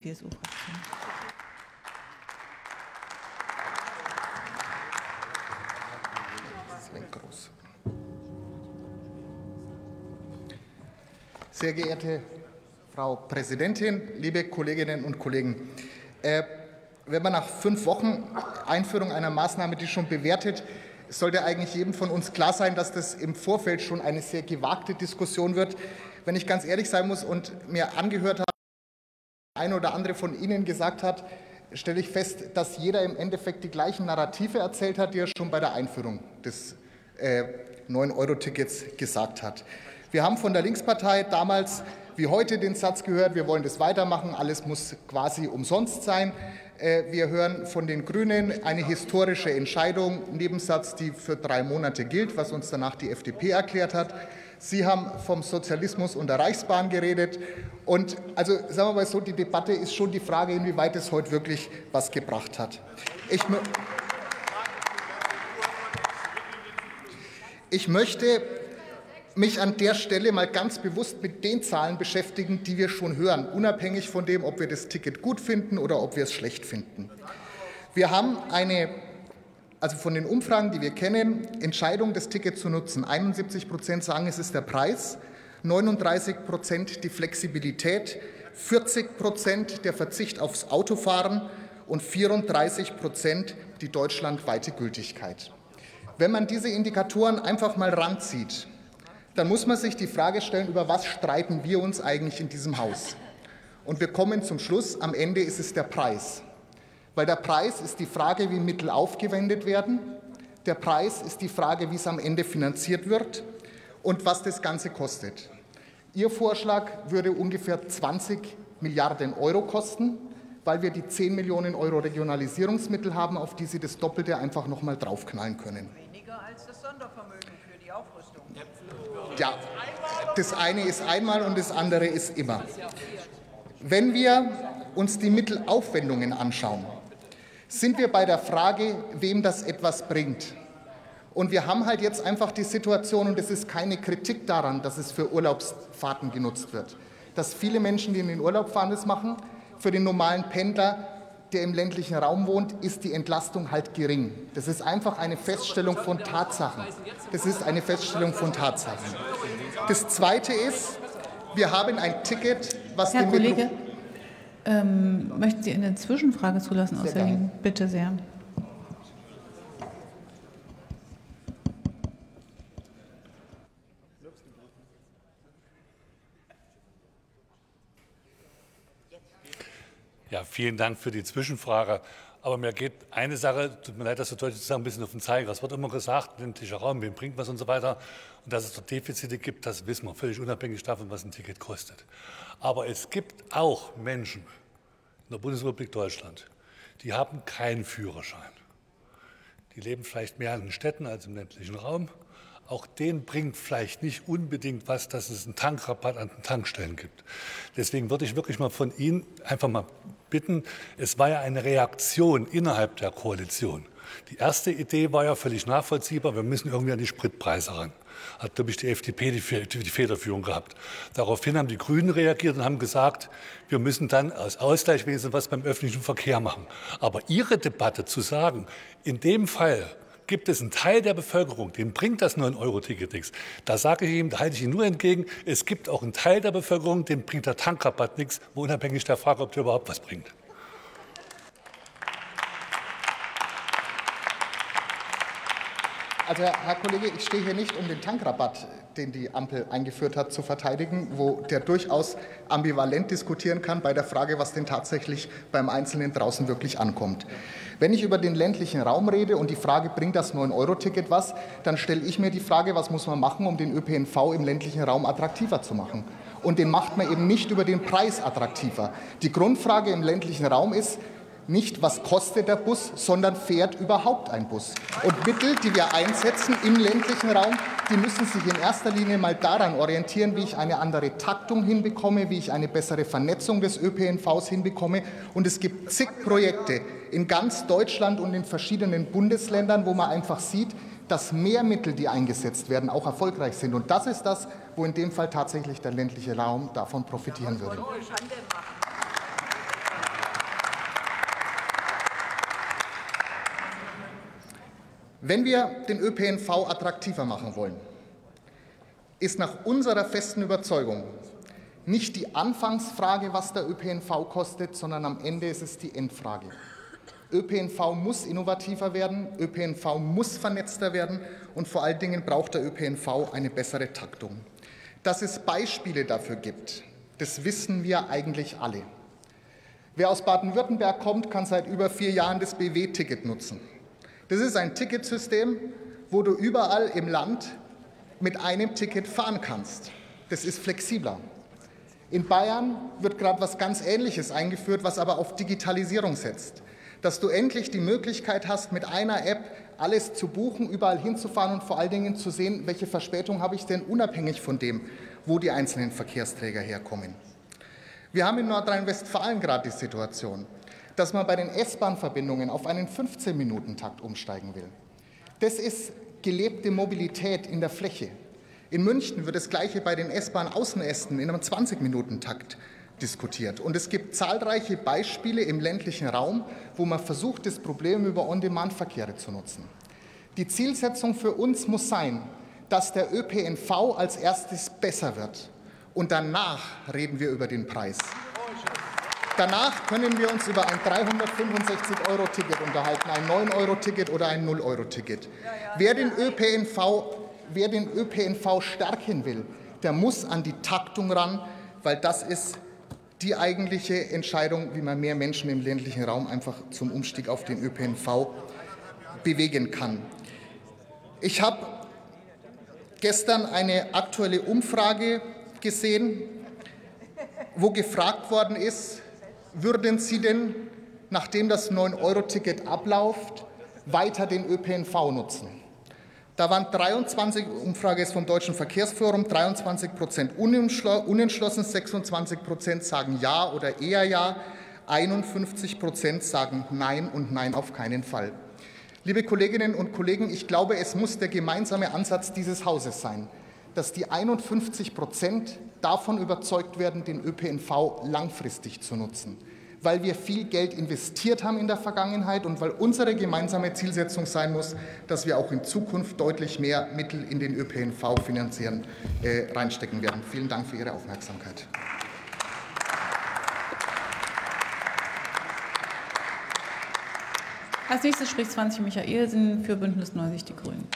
PSU-Fraktion. Sehr geehrte Frau Präsidentin, liebe Kolleginnen und Kollegen! Äh, wenn man nach fünf Wochen Einführung einer Maßnahme die schon bewertet, sollte eigentlich jedem von uns klar sein, dass das im Vorfeld schon eine sehr gewagte Diskussion wird. Wenn ich ganz ehrlich sein muss und mir angehört habe, ein oder andere von Ihnen gesagt hat, stelle ich fest, dass jeder im Endeffekt die gleichen Narrative erzählt hat, die er schon bei der Einführung des äh, 9-Euro-Tickets gesagt hat. Wir haben von der Linkspartei damals wie heute den Satz gehört, wir wollen das weitermachen, alles muss quasi umsonst sein. Äh, wir hören von den Grünen eine historische Entscheidung, Nebensatz, die für drei Monate gilt, was uns danach die FDP erklärt hat. Sie haben vom Sozialismus und der Reichsbahn geredet. Und also sagen wir mal so, die Debatte ist schon die Frage, inwieweit es heute wirklich was gebracht hat. Ich, ich möchte mich an der Stelle mal ganz bewusst mit den Zahlen beschäftigen, die wir schon hören, unabhängig von dem, ob wir das Ticket gut finden oder ob wir es schlecht finden. Wir haben eine also von den Umfragen, die wir kennen, Entscheidung, das Ticket zu nutzen. 71 Prozent sagen, es ist der Preis, 39 Prozent die Flexibilität, 40 Prozent der Verzicht aufs Autofahren und 34 Prozent die deutschlandweite Gültigkeit. Wenn man diese Indikatoren einfach mal ranzieht, dann muss man sich die Frage stellen, über was streiten wir uns eigentlich in diesem Haus? Und wir kommen zum Schluss, am Ende ist es der Preis. Weil der Preis ist die Frage, wie Mittel aufgewendet werden. Der Preis ist die Frage, wie es am Ende finanziert wird und was das Ganze kostet. Ihr Vorschlag würde ungefähr 20 Milliarden Euro kosten, weil wir die 10 Millionen Euro Regionalisierungsmittel haben, auf die Sie das Doppelte einfach noch mal draufknallen können. Weniger als das Sondervermögen für die Aufrüstung. Ja, das eine ist einmal und das andere ist immer. Wenn wir uns die Mittelaufwendungen anschauen, sind wir bei der Frage, wem das etwas bringt. Und wir haben halt jetzt einfach die Situation, und es ist keine Kritik daran, dass es für Urlaubsfahrten genutzt wird, dass viele Menschen, die in den Urlaub fahren, das machen. Für den normalen Pendler, der im ländlichen Raum wohnt, ist die Entlastung halt gering. Das ist einfach eine Feststellung von Tatsachen. Das ist eine Feststellung von Tatsachen. Das Zweite ist, wir haben ein Ticket, was Herr Kollege, ähm, möchten Sie eine Zwischenfrage zulassen aus der Linken? Bitte sehr. Ja, vielen Dank für die Zwischenfrage. Aber mir geht eine Sache, tut mir leid, das so deutlich zu sagen, ein bisschen auf den Zeiger. Es wird immer gesagt, ländlicher Raum, wem bringt was und so weiter. Und dass es dort Defizite gibt, das wissen wir, völlig unabhängig davon, was ein Ticket kostet. Aber es gibt auch Menschen in der Bundesrepublik Deutschland, die haben keinen Führerschein. Die leben vielleicht mehr in den Städten als im ländlichen Raum. Auch denen bringt vielleicht nicht unbedingt was, dass es einen Tankrabatt an den Tankstellen gibt. Deswegen würde ich wirklich mal von Ihnen einfach mal bitten, es war ja eine Reaktion innerhalb der Koalition. Die erste Idee war ja völlig nachvollziehbar, wir müssen irgendwie an die Spritpreise ran hat, glaube ich, die FDP die, Federführung gehabt. Daraufhin haben die Grünen reagiert und haben gesagt, wir müssen dann aus Ausgleichswesen was beim öffentlichen Verkehr machen. Aber Ihre Debatte zu sagen, in dem Fall gibt es einen Teil der Bevölkerung, den bringt das 9-Euro-Ticket nichts. Da sage ich ihm, da halte ich Ihnen nur entgegen, es gibt auch einen Teil der Bevölkerung, den bringt der Tankrabatt nichts, unabhängig der Frage, ob der überhaupt was bringt. Also Herr Kollege, ich stehe hier nicht, um den Tankrabatt, den die Ampel eingeführt hat, zu verteidigen, wo der durchaus ambivalent diskutieren kann bei der Frage, was denn tatsächlich beim Einzelnen draußen wirklich ankommt. Wenn ich über den ländlichen Raum rede und die Frage, bringt das 9-Euro-Ticket was, dann stelle ich mir die Frage, was muss man machen, um den ÖPNV im ländlichen Raum attraktiver zu machen. Und den macht man eben nicht über den Preis attraktiver. Die Grundfrage im ländlichen Raum ist, nicht, was kostet der Bus, sondern fährt überhaupt ein Bus. Und Mittel, die wir einsetzen im ländlichen Raum, die müssen sich in erster Linie mal daran orientieren, wie ich eine andere Taktung hinbekomme, wie ich eine bessere Vernetzung des ÖPNVs hinbekomme. Und es gibt zig Projekte in ganz Deutschland und in verschiedenen Bundesländern, wo man einfach sieht, dass mehr Mittel, die eingesetzt werden, auch erfolgreich sind. Und das ist das, wo in dem Fall tatsächlich der ländliche Raum davon profitieren würde. Wenn wir den ÖPNV attraktiver machen wollen, ist nach unserer festen Überzeugung nicht die Anfangsfrage, was der ÖPNV kostet, sondern am Ende ist es die Endfrage. ÖPNV muss innovativer werden, ÖPNV muss vernetzter werden und vor allen Dingen braucht der ÖPNV eine bessere Taktung. Dass es Beispiele dafür gibt, das wissen wir eigentlich alle. Wer aus Baden-Württemberg kommt, kann seit über vier Jahren das BW-Ticket nutzen. Das ist ein Ticketsystem, wo du überall im Land mit einem Ticket fahren kannst. Das ist flexibler. In Bayern wird gerade was ganz Ähnliches eingeführt, was aber auf Digitalisierung setzt. Dass du endlich die Möglichkeit hast, mit einer App alles zu buchen, überall hinzufahren und vor allen Dingen zu sehen, welche Verspätung habe ich denn unabhängig von dem, wo die einzelnen Verkehrsträger herkommen. Wir haben in Nordrhein-Westfalen gerade die Situation, dass man bei den S-Bahn-Verbindungen auf einen 15-Minuten-Takt umsteigen will. Das ist gelebte Mobilität in der Fläche. In München wird das Gleiche bei den S-Bahn-Außenästen in einem 20-Minuten-Takt diskutiert. Und es gibt zahlreiche Beispiele im ländlichen Raum, wo man versucht, das Problem über On-Demand-Verkehre zu nutzen. Die Zielsetzung für uns muss sein, dass der ÖPNV als erstes besser wird. Und danach reden wir über den Preis. Danach können wir uns über ein 365-Euro-Ticket unterhalten, ein 9-Euro-Ticket oder ein 0-Euro-Ticket. Wer den ÖPNV, wer den ÖPNV stärken will, der muss an die Taktung ran, weil das ist die eigentliche Entscheidung, wie man mehr Menschen im ländlichen Raum einfach zum Umstieg auf den ÖPNV bewegen kann. Ich habe gestern eine aktuelle Umfrage gesehen, wo gefragt worden ist, würden Sie denn, nachdem das 9-Euro-Ticket abläuft, weiter den ÖPNV nutzen? Da waren 23, Umfrage ist vom Deutschen Verkehrsforum, 23 Prozent unentschlossen, 26 Prozent sagen ja oder eher ja, 51 Prozent sagen nein und nein auf keinen Fall. Liebe Kolleginnen und Kollegen, ich glaube, es muss der gemeinsame Ansatz dieses Hauses sein, dass die 51 Prozent davon überzeugt werden, den ÖPNV langfristig zu nutzen, weil wir viel Geld investiert haben in der Vergangenheit und weil unsere gemeinsame Zielsetzung sein muss, dass wir auch in Zukunft deutlich mehr Mittel in den ÖPNV finanzieren, äh, reinstecken werden. Vielen Dank für Ihre Aufmerksamkeit. Als nächstes spricht 20 Michaelsen für Bündnis 90 Die Grünen.